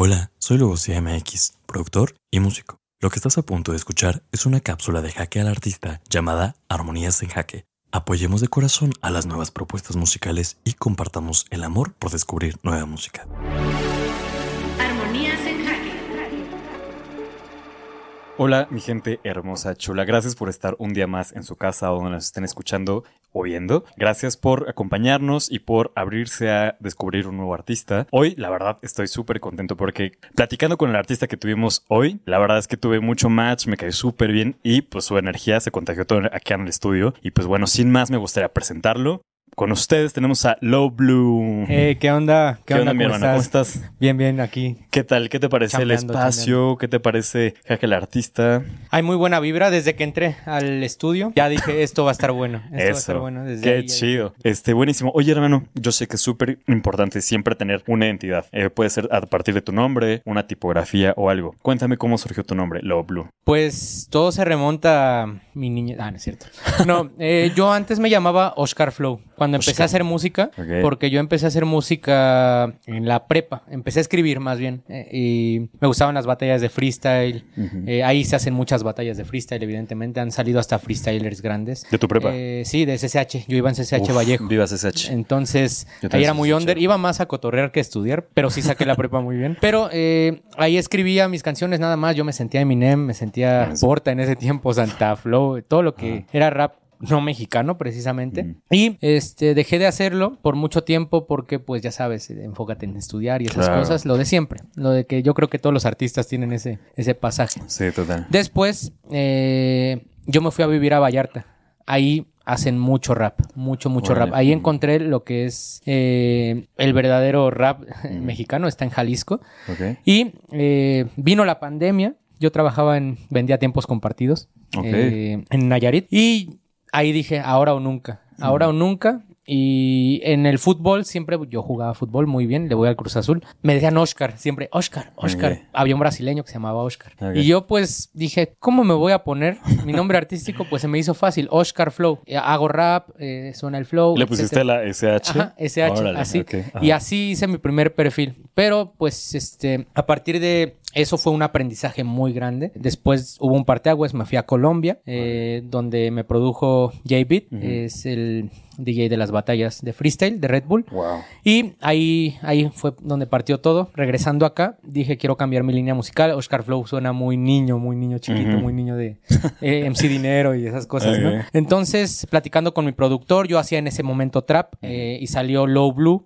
Hola, soy Logosía MX, productor y músico. Lo que estás a punto de escuchar es una cápsula de jaque al artista llamada Armonías en Jaque. Apoyemos de corazón a las nuevas propuestas musicales y compartamos el amor por descubrir nueva música. Hola, mi gente hermosa, chula. Gracias por estar un día más en su casa o donde nos estén escuchando o viendo. Gracias por acompañarnos y por abrirse a descubrir un nuevo artista. Hoy, la verdad, estoy súper contento porque platicando con el artista que tuvimos hoy, la verdad es que tuve mucho match, me caí súper bien y pues su energía se contagió todo aquí en el estudio. Y pues bueno, sin más, me gustaría presentarlo. Con ustedes tenemos a Low Blue. Eh, ¿qué onda? ¿Qué, onda, mi hermano? ¿Cómo estás? Bien, bien, aquí. ¿Qué tal? ¿Qué te parece el Chambeando, espacio? ¿Qué te parece Jaque el artista? Hay muy buena vibra desde que entré al estudio. Ya dije, esto va a estar bueno. Esto va a estar Eso. bueno. Desde Qué ahí chido. Este, buenísimo. Oye, hermano, yo sé que es súper importante siempre tener una identidad. Eh, puede ser a partir de tu nombre, una tipografía o algo. Cuéntame cómo surgió tu nombre, Low Blue. Pues todo se remonta a mi niña. Ah, no es cierto. No, eh, yo antes me llamaba Oscar Flow. Cuando empecé Oscar. a hacer música, porque yo empecé a hacer música en la prepa. Empecé a escribir más bien. eh, y me gustaban las batallas de freestyle. Eh, ahí se hacen muchas batallas de freestyle, evidentemente. Han salido hasta freestylers grandes. ¿De tu prepa? Eh, sí, de SSH. Yo iba en SSH Uf, Vallejo. Viva CSH. Entonces, ahí era muy under. Iba más a cotorrear que a estudiar, pero sí saqué la prepa muy bien. Pero eh, ahí escribía mis canciones nada más. Yo me sentía Eminem, me sentía. Porta en ese tiempo, Santa Flow, todo lo que era rap no mexicano precisamente. Y este dejé de hacerlo por mucho tiempo porque pues ya sabes, eh, enfócate en estudiar y esas Claro. cosas, lo de siempre, lo de que yo creo que todos los artistas tienen ese ese pasaje. Sí, total. Después, eh, yo me fui a vivir a Vallarta. Ahí hacen mucho rap, mucho, mucho rap. Ahí encontré lo que es eh, el verdadero rap mexicano, está en Jalisco. Ok. Y eh, vino la pandemia. Yo trabajaba en, vendía tiempos compartidos Ok. eh, en Nayarit. Y ahí dije, ahora o nunca, ahora o nunca. Y en el fútbol siempre yo jugaba fútbol muy bien, le voy al Cruz Azul. Me decían Oscar, siempre Oscar, Oscar. Había un brasileño que se llamaba Oscar. Y yo pues dije, ¿cómo me voy a poner mi nombre artístico? Pues se me hizo fácil, Oscar Flow. Eh, Hago rap, eh, suena el flow. ¿Le pusiste la SH? Ajá, SH, Órale, así. ok, ajá. Y así hice mi primer perfil. Pero, pues, este, a partir de eso fue un aprendizaje muy grande. Después hubo un parteaguas, me fui a Colombia, eh, donde me produjo J-Beat, es el DJ de las batallas de freestyle de Red Bull. Wow. Y ahí, ahí fue donde partió todo. Regresando acá, dije quiero cambiar mi línea musical. Oscar Flow suena muy niño, muy niño chiquito, muy niño de eh, MC Dinero y esas cosas. Entonces, platicando con mi productor, yo hacía en ese momento trap eh, y salió Low Blue.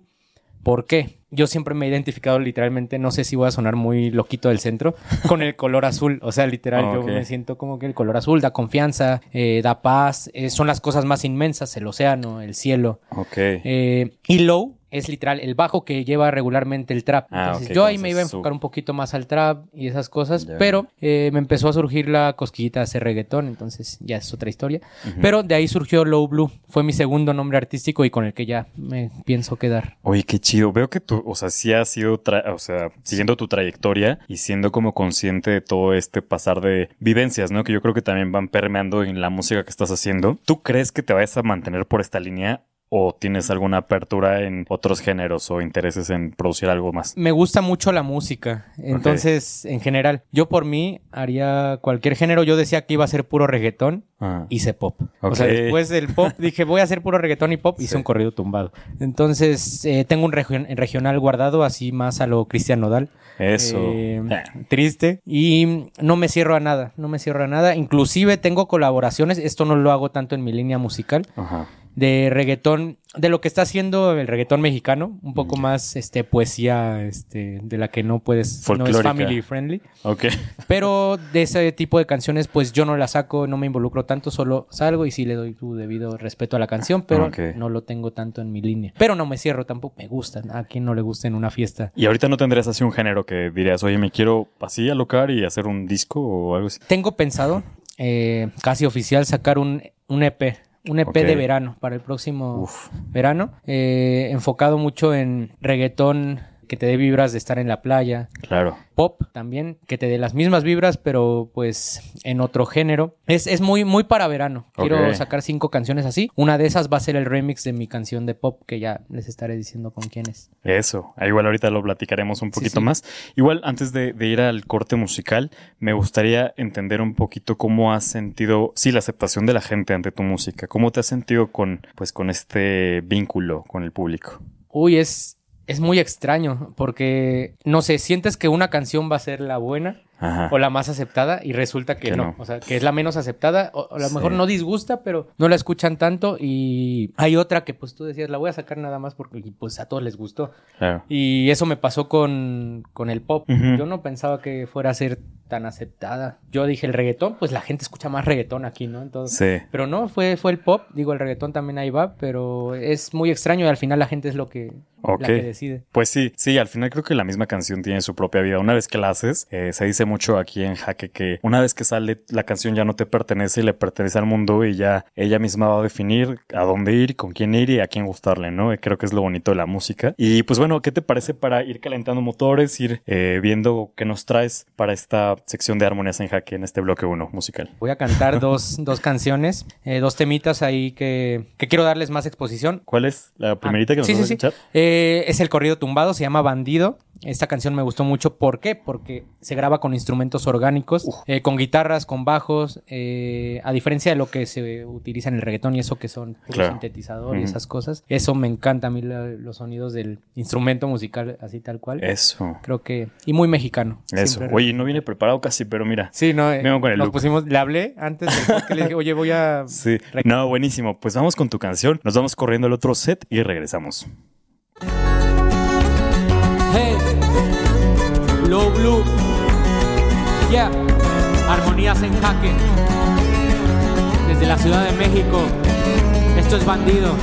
¿Por qué? Yo siempre me he identificado literalmente, no sé si voy a sonar muy loquito del centro, con el color azul. O sea, literal, yo me siento como que el color azul da confianza, eh, da paz, eh, son las cosas más inmensas, el océano, el cielo. Ok. Eh, y low es literal el bajo que lleva regularmente el trap. Ah, Entonces, yo ahí me iba a enfocar un poquito más al trap y esas cosas, pero eh, me empezó a surgir la cosquillita de hacer reggaetón, entonces ya es otra historia. Pero de ahí surgió Low Blue, fue mi segundo nombre artístico y con el que ya me pienso quedar. Oye, qué chido. Veo que tú, o sea, sí has sido, o sea, siguiendo tu trayectoria y siendo como consciente de todo este pasar de vivencias, ¿no? Que yo creo que también van permeando en la música que estás haciendo. ¿Tú crees que te vayas a mantener por esta línea o tienes alguna apertura en otros géneros o intereses en producir algo más? Me gusta mucho la música, entonces en general, yo por mí haría cualquier género, yo decía que iba a ser puro reggaetón, Ah. hice pop. O sea, después del pop dije, voy a hacer puro reggaetón y pop, hice Sí. un corrido tumbado. Entonces, eh, tengo un region- regional guardado, así más a lo Cristian Nodal. Eso. Eh, Ah. triste. Y no me cierro a nada, no me cierro a nada. Inclusive tengo colaboraciones, esto no lo hago tanto en mi línea musical, Ajá. De reggaetón, de lo que está haciendo el reggaetón mexicano, un poco más este poesía este de la que no puedes no es family friendly, Ok. pero de ese tipo de canciones pues yo no la saco, no me involucro tanto, solo salgo y sí le doy tu debido respeto a la canción, pero Ok. no lo tengo tanto en mi línea. Pero no me cierro tampoco, me gustan, a quien no le gusta en una fiesta. Y ahorita no tendrías así un género que dirías, oye, me quiero así alocar y hacer un disco o algo así. Tengo pensado eh, casi oficial sacar un, un EP. Un EP de verano para el próximo Uf. verano, eh, enfocado mucho en reggaetón que te dé vibras de estar en la playa. Claro. Pop también, que te dé las mismas vibras, pero pues en otro género. Es, es muy, muy para verano. Quiero sacar cinco canciones así. Una de esas va a ser el remix de mi canción de pop, que ya les estaré diciendo con quién es. Eso, Ah, igual ahorita lo platicaremos un Sí, poquito sí. más. Igual antes de, de ir al corte musical, me gustaría entender un poquito cómo has sentido, sí, la aceptación de la gente ante tu música. ¿Cómo te has sentido con, pues, con este vínculo con el público? Uy, es, es muy extraño, porque no sé, sientes que una canción va a ser la buena Ajá. o la más aceptada y resulta que, Que no. no. O sea, que es la menos aceptada o, a lo Sí. mejor no disgusta, pero no la escuchan tanto y hay otra que pues tú decías, la voy a sacar nada más porque pues a todos les gustó. Claro. Y eso me pasó con, con el pop. Yo no pensaba que fuera a ser tan aceptada. Yo dije el reggaetón, pues la gente escucha más reggaetón aquí, ¿no? Entonces, Sí. pero no, fue, fue el pop. Digo, el reggaetón también ahí va, pero es muy extraño y al final la gente es lo que, la que decide. Pues sí, sí, al final creo que la misma canción tiene su propia vida. Una vez que la haces, eh, se dice mucho aquí en Jaque que una vez que sale la canción ya no te pertenece y le pertenece al mundo y ya ella misma va a definir a dónde ir, con quién ir y a quién gustarle, ¿no? Y creo que es lo bonito de la música. Y pues bueno, ¿qué te parece para ir calentando motores, ir eh, viendo qué nos traes para esta sección de armonías en Jaque en este bloque 1 musical? Voy a cantar dos, dos canciones, eh, dos temitas ahí que, que quiero darles más exposición. ¿Cuál es la primerita que nos Ah, sí, vas a sí, sí. escuchar? Eh, es el corrido tumbado, se llama Bandido. Esta canción me gustó mucho. ¿Por qué? Porque se graba con instrumentos orgánicos, eh, con guitarras, con bajos, eh, a diferencia de lo que se utiliza en el reggaetón y eso que son Claro. sintetizador y esas cosas. Eso me encanta a mí, la- los sonidos del instrumento musical así tal cual. Eso. Creo que... Y muy mexicano. Eso. Siempre- Oye, no viene preparado casi, pero mira. Sí, no, eh, Vengo con el nos look. pusimos, le hablé antes podcast, le dije, oye, voy a... Sí. No, buenísimo. Pues vamos con tu canción. Nos vamos corriendo al otro set y regresamos. Blue. Yeah, armonías en jaque. Desde la Ciudad de México. Esto es bandido.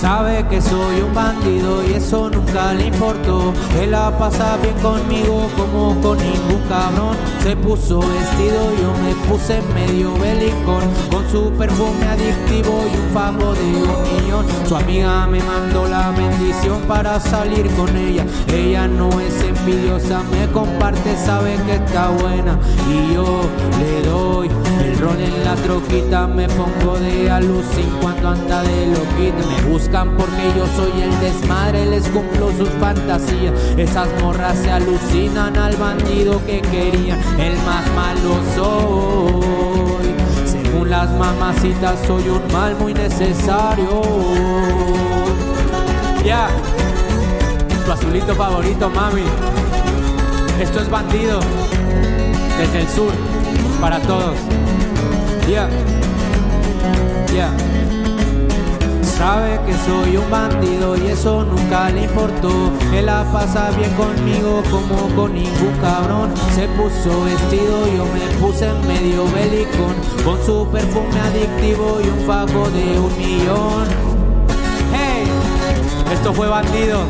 Sabe que soy un bandido y eso nunca le importó. Él la pasa bien conmigo como con ningún cabrón. Se puso vestido, yo me puse medio belicón. Con su perfume adictivo y un fajo de un millón. Su amiga me mandó la bendición para salir con ella. Ella no es envidiosa, me comparte, sabe que está buena. Y yo le doy rol en la troquita. Me pongo de alucin cuando anda de loquita. Me buscan porque yo soy el desmadre, les cumplo sus fantasías. Esas morras se alucinan al bandido que querían. El más malo soy. Según las mamacitas, soy un mal muy necesario. Ya, tu azulito favorito, mami. Esto es bandido. Desde el sur, para todos. Ya, ya. Sabe que soy un bandido y eso nunca le importó. Él la pasa bien conmigo como con ningún cabrón. Se puso vestido, yo me puse medio belicón. Con su perfume adictivo y un fajo de un millón. ¡Hey! Esto fue bandido.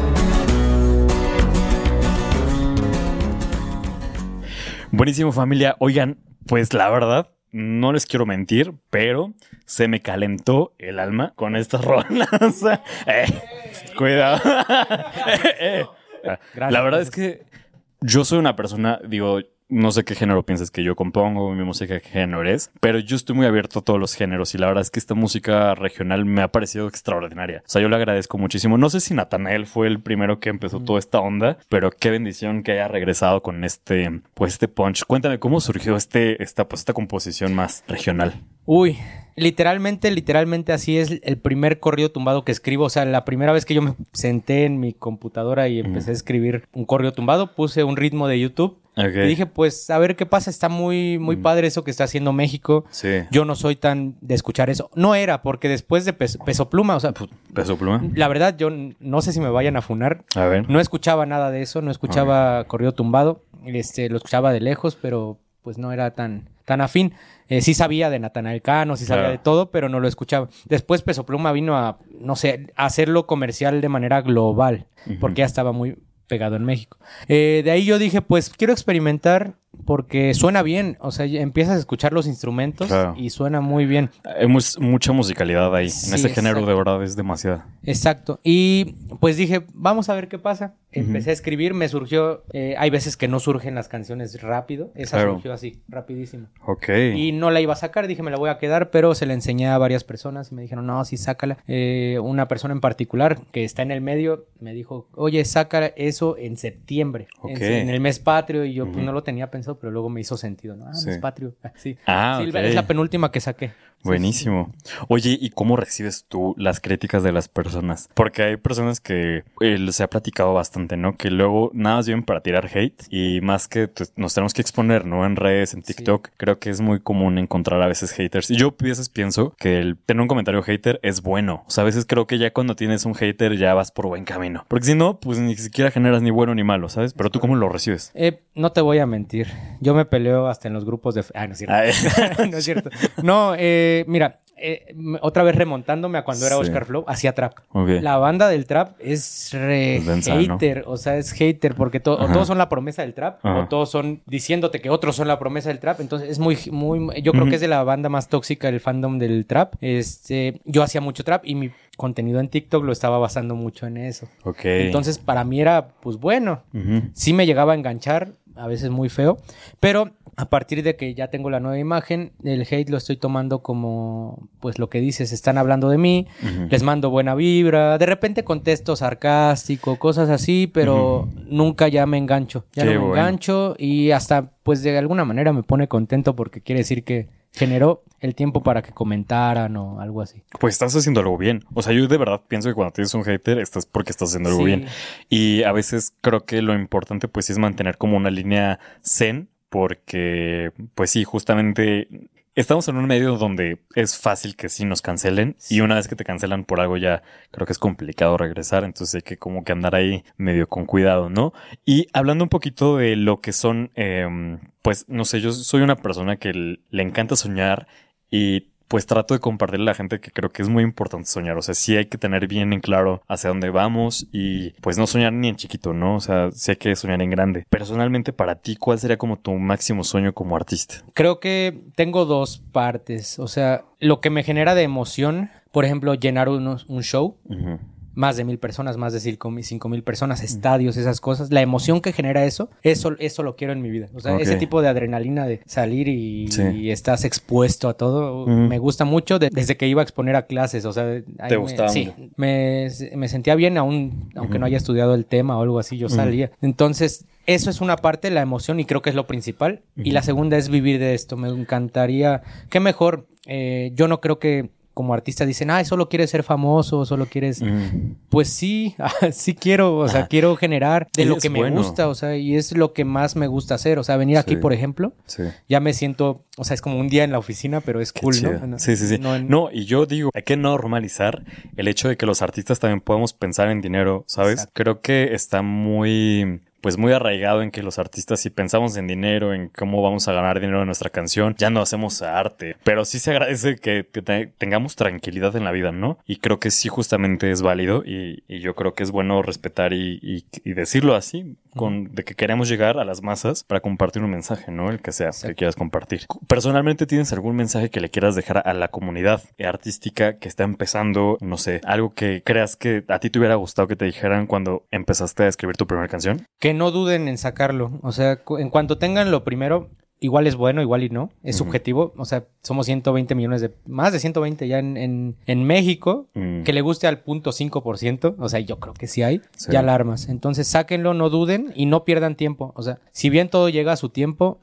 Buenísimo, familia. Oigan, pues la verdad, no les quiero mentir, pero se me calentó el alma con estas rolas. Eh, cuidado. Eh, eh. La verdad es que yo soy una persona, digo, no sé qué género piensas que yo compongo, mi música qué género es, pero yo estoy muy abierto a todos los géneros y la verdad es que esta música regional me ha parecido extraordinaria. O sea, yo le agradezco muchísimo. No sé si Natanael fue el primero que empezó toda esta onda, pero qué bendición que haya regresado con este, pues este punch. Cuéntame cómo surgió este, esta, pues esta composición más regional. Uy, literalmente, literalmente así es el primer corrido tumbado que escribo. O sea, la primera vez que yo me senté en mi computadora y empecé a escribir un corrido tumbado, puse un ritmo de YouTube Ok. y dije, pues, a ver qué pasa. Está muy, muy padre eso que está haciendo México. Sí. Yo no soy tan de escuchar eso. No era, porque después de Peso, Peso Pluma, o sea, Peso pluma. la verdad, yo no sé si me vayan a funar. A ver. No escuchaba nada de eso, no escuchaba corrido tumbado. Este, lo escuchaba de lejos, pero pues no era tan, tan afín. Eh, sí sabía de Natanael Cano, sí sabía Claro. de todo, pero no lo escuchaba. Después Peso Pluma vino a, no sé, a hacerlo comercial de manera global, porque ya estaba muy pegado en México. Eh, de ahí yo dije, pues quiero experimentar porque suena bien, o sea, empiezas a escuchar los instrumentos Claro. y suena muy bien. Hay mucha musicalidad ahí. Sí, en ese género de verdad es demasiada. Exacto. Y pues dije, vamos a ver qué pasa. Empecé a escribir, me surgió, eh, hay veces que no surgen las canciones rápido, esa Claro. surgió así, rapidísimo. Ok. Y no la iba a sacar, dije, me la voy a quedar, pero se la enseñé a varias personas y me dijeron, no, sí, sácala. Eh, una persona en particular que está en el medio me dijo, oye, saca eso en septiembre, en- el mes patrio, y yo pues no lo tenía pensado, pero luego me hizo sentido, ¿no? Ah, Sí. mes patrio, sí. Ah, Sí, ok. es la penúltima que saqué. Buenísimo. Oye, ¿y cómo recibes tú las críticas de las personas? Porque hay personas que eh, se ha platicado bastante, ¿no? Que luego nada más vienen para tirar hate y más que pues, nos tenemos que exponer, ¿no? En redes, en Sí. TikTok, creo que es muy común encontrar a veces haters. Y yo a veces pienso que el tener un comentario hater es bueno. O sea, a veces creo que ya cuando tienes un hater ya vas por buen camino. Porque si no, pues ni siquiera generas ni bueno ni malo, ¿sabes? Pero tú cómo lo recibes. Eh, no te voy a mentir. Yo me peleo hasta en los grupos de... Ah, no es cierto. Ay. no es cierto. No, eh, mira, eh, otra vez remontándome a cuando era Sí. Oscar Flow, hacía trap. La banda del trap es re hater, o sea, es hater porque to- o todos son la promesa del trap Ajá. o todos son diciéndote que otros son la promesa del trap, entonces es muy muy yo creo que es de la banda más tóxica del fandom del trap. Este, yo hacía mucho trap y mi contenido en TikTok lo estaba basando mucho en eso. Ok. Entonces, para mí era pues bueno, sí me llegaba a enganchar, a veces muy feo, pero a partir de que ya tengo la nueva imagen, el hate lo estoy tomando como, pues lo que dices, están hablando de mí, les mando buena vibra, de repente contesto sarcástico, cosas así, pero nunca ya me engancho, ya Qué no me bueno. engancho y hasta pues de alguna manera me pone contento porque quiere decir que generó el tiempo para que comentaran o algo así. Pues estás haciendo algo bien. O sea, yo de verdad pienso que cuando tienes un hater, estás porque estás haciendo algo Sí. bien. Y a veces creo que lo importante, pues, es mantener como una línea zen, porque, pues sí, justamente estamos en un medio donde es fácil que sí nos cancelen. Y una vez que te cancelan por algo, ya creo que es complicado regresar. Entonces hay que como que andar ahí medio con cuidado, ¿no? Y hablando un poquito de lo que son, em, pues, no sé, yo soy una persona que le encanta soñar y pues trato de compartirle a la gente que creo que es muy importante soñar. O sea, sí hay que tener bien en claro hacia dónde vamos y pues no soñar ni en chiquito, ¿no? O sea, sí hay que soñar en grande. Personalmente, para ti, ¿cuál sería como tu máximo sueño como artista? Creo que tengo dos partes. O sea, lo que me genera de emoción, por ejemplo, llenar unos- un show. Más de mil personas, más de cinco mil, cinco mil personas, estadios, esas cosas. La emoción que genera eso, eso, eso lo quiero en mi vida. O sea, ese tipo de adrenalina de salir y, Sí. y estás expuesto a todo, me gusta mucho de- desde que iba a exponer a clases. O sea, ¿Te me- gustaba Sí, me, me sentía bien, aún, aunque no haya estudiado el tema o algo así, yo salía. Entonces, eso es una parte, la emoción, y creo que es lo principal. Y la segunda es vivir de esto. Me encantaría, qué mejor. Eh, yo no creo que como artista dicen, ah, solo quieres ser famoso, solo quieres pues sí, sí quiero, o sea, quiero generar de lo que me bueno. gusta, o sea, y es lo que más me gusta hacer, o sea, venir aquí, por ejemplo, Sí. ya me siento, o sea, es como un día en la oficina, pero es Qué cool, chido. ¿no? Sí, sí, sí. No en- No, y yo digo, hay que normalizar el hecho de que los artistas también podemos pensar en dinero, ¿sabes? Exacto. Creo que está muy, pues muy arraigado en que los artistas, si pensamos en dinero, en cómo vamos a ganar dinero en nuestra canción, ya no hacemos arte. Pero sí se agradece que, que te- tengamos tranquilidad en la vida, ¿no? Y creo que sí justamente es válido y, yo creo que es bueno respetar y decirlo así, con, de que queremos llegar a las masas para compartir un mensaje, ¿no? El que sea que quieras compartir. Personalmente, ¿tienes algún mensaje que le quieras dejar a la comunidad artística que está empezando? No sé, algo que creas que a ti te hubiera gustado que te dijeran cuando empezaste a escribir tu primera canción. Que no duden en sacarlo, o sea, en cuanto tengan lo primero, igual es bueno, igual y no, es subjetivo, o sea, somos 120 millones de, más de 120 ya en, en, en México, Mm. que le guste al punto 5%, o sea, yo creo que sí hay, Sí. ya alarmas. Entonces, sáquenlo, no duden y no pierdan tiempo. O sea, si bien todo llega a su tiempo,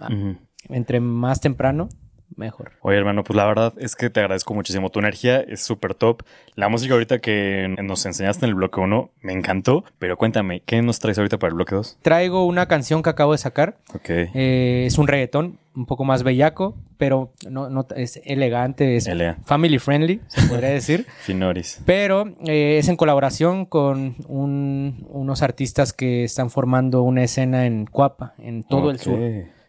entre más temprano, mejor. Oye, hermano, pues la verdad es que te agradezco muchísimo. Tu energía es súper top. La música ahorita que nos enseñaste en el bloque 1 me encantó. Pero cuéntame, ¿qué nos traes ahorita para el bloque 2? Traigo una canción que acabo de sacar. Ok. eh, es un reggaetón, un poco más bellaco, pero no, no es elegante, es Elea. family friendly, se podría decir. Finoris. Pero eh, es en colaboración con un- unos artistas que están formando una escena en Cuapa, en todo el sur.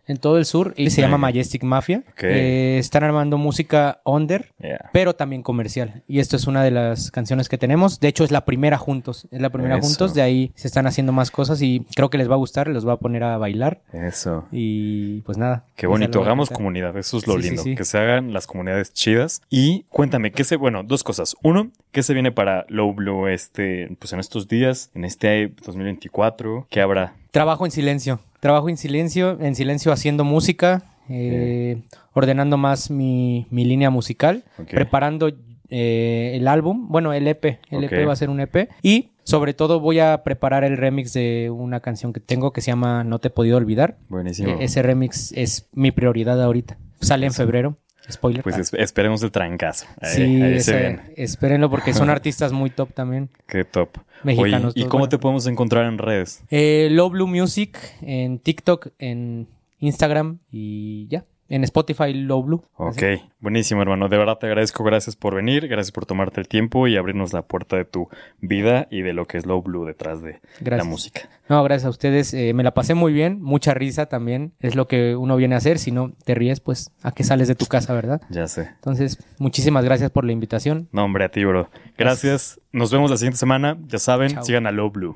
En todo el sur y se llama Majestic Mafia. Eh, están armando música under, Yeah. pero también comercial. Y esto es una de las canciones que tenemos. De hecho, es la primera juntos. Es la primera Eso. juntos. De ahí se están haciendo más cosas y creo que les va a gustar. Los va a poner a bailar. Eso. Y pues nada. Qué bonito, hagamos comunidad, eso es lo Sí, sí, lindo, sí. que se hagan las comunidades chidas. Y cuéntame, ¿qué se, bueno, dos cosas. Uno, ¿qué se viene para Low Blue este, pues en estos días, en este 2024? ¿Qué habrá? Trabajo en silencio. Trabajo en silencio, en silencio haciendo música, eh, ordenando más mi, mi línea musical, preparando eh, el álbum, bueno, el EP, el. EP va a ser un EP y sobre todo voy a preparar el remix de una canción que tengo que se llama No te he podido olvidar. Buenísimo. Eh, ese remix es mi prioridad ahorita. Sale en febrero. Spoiler. Pues Ah. es- esperemos el trancazo. Ahí, sí, ahí se ese- ven. espérenlo porque son artistas muy top también. Qué top. Mexicanos, Oye, ¿y cómo bueno. te podemos encontrar en redes? Eh, Low Blue Music en TikTok, en Instagram y ya. En Spotify, Low Blue. Ok, buenísimo hermano. De verdad te agradezco. Gracias por venir. Gracias por tomarte el tiempo y abrirnos la puerta de tu vida y de lo que es Low Blue detrás de Gracias. la música. No, gracias a ustedes. eh, me la pasé muy bien. Mucha risa también. Es lo que uno viene a hacer. Si no te ríes, pues a qué sales de tu casa, ¿verdad? Ya sé. Entonces, muchísimas gracias por la invitación. No, hombre, a ti, bro. Gracias. Nos vemos la siguiente semana. Ya saben, Chao. sigan a Low Blue.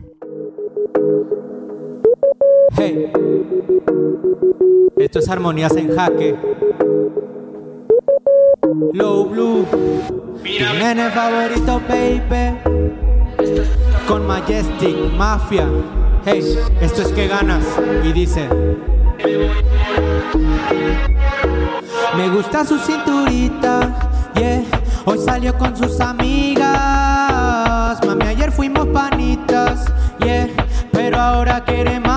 Hey, esto es Armonías en Jaque. Low Blue, tu nene favorito, baby. Con Majestic Mafia. Hey, esto es que ganas. Y dice: Me gusta su cinturita, yeah. Hoy salió con sus amigas. Mami, ayer fuimos panitas, yeah. Pero ahora mí.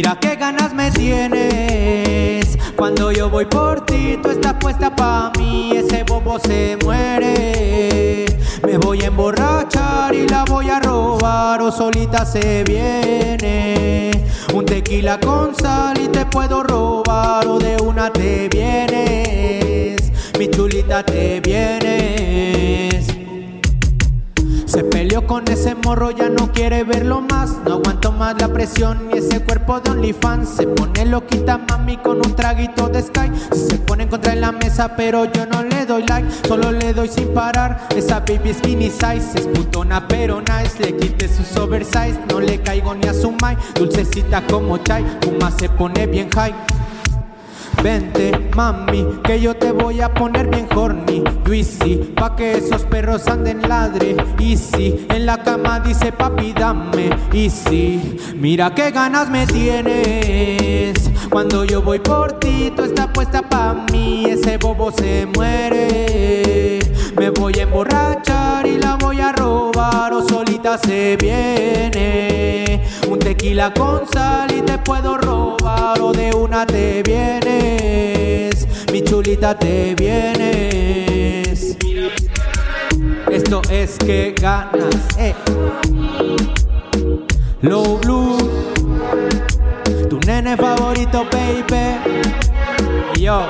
Mira qué ganas me tienes. Cuando yo voy por ti, tú estás puesta pa' mí. Ese bobo se muere. Me voy a emborrachar y la voy a robar. O solita se viene. Un tequila con sal y te puedo robar. O de una te vienes. Mi chulita te vienes. Se peleó con ese morro, ya no quiere verlo No aguanto más la presión y ese cuerpo de OnlyFans. Se pone loquita mami con un traguito de Sky. Se pone en contra de la mesa, pero yo no le doy like. Solo le doy sin parar. Esa baby skinny size es putona, pero nice. Le quité sus oversize, no le caigo ni a su mai. Dulcecita como chai, fuma se pone bien high. Vente, mami, que yo te voy a poner bien horny. Juicy, pa' que esos perros anden ladre. Easy, en la cama dice papi, dame. Easy, mira qué ganas me tienes. Cuando yo voy por ti, tú estás puesta pa' mí. Ese bobo se muere. Me voy a emborrachar y la voy a robar. Se viene. Un tequila con sal y te puedo robar. O de una te vienes. Mi chulita te vienes. Esto es que ganas. Eh. Low Blue. Tu nene favorito, baby. Yo.